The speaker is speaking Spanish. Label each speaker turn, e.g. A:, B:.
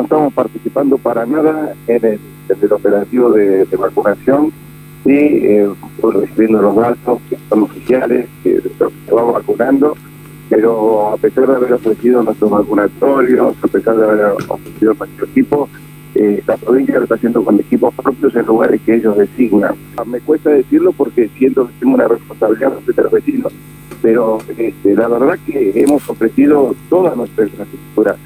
A: no estamos participando para nada en el, operativo de, vacunación y eh, recibiendo los datos que son oficiales, que, se va vacunando, pero a pesar de haber ofrecido nuestros vacunatorios, a pesar de haber ofrecido nuestro equipo, eh, la provincia lo está haciendo con equipos propios en lugares que ellos designan. Ah, me cuesta decirlo porque siento que tengo una responsabilidad frente a los vecinos, pero este, la verdad que hemos ofrecido toda nuestra infraestructura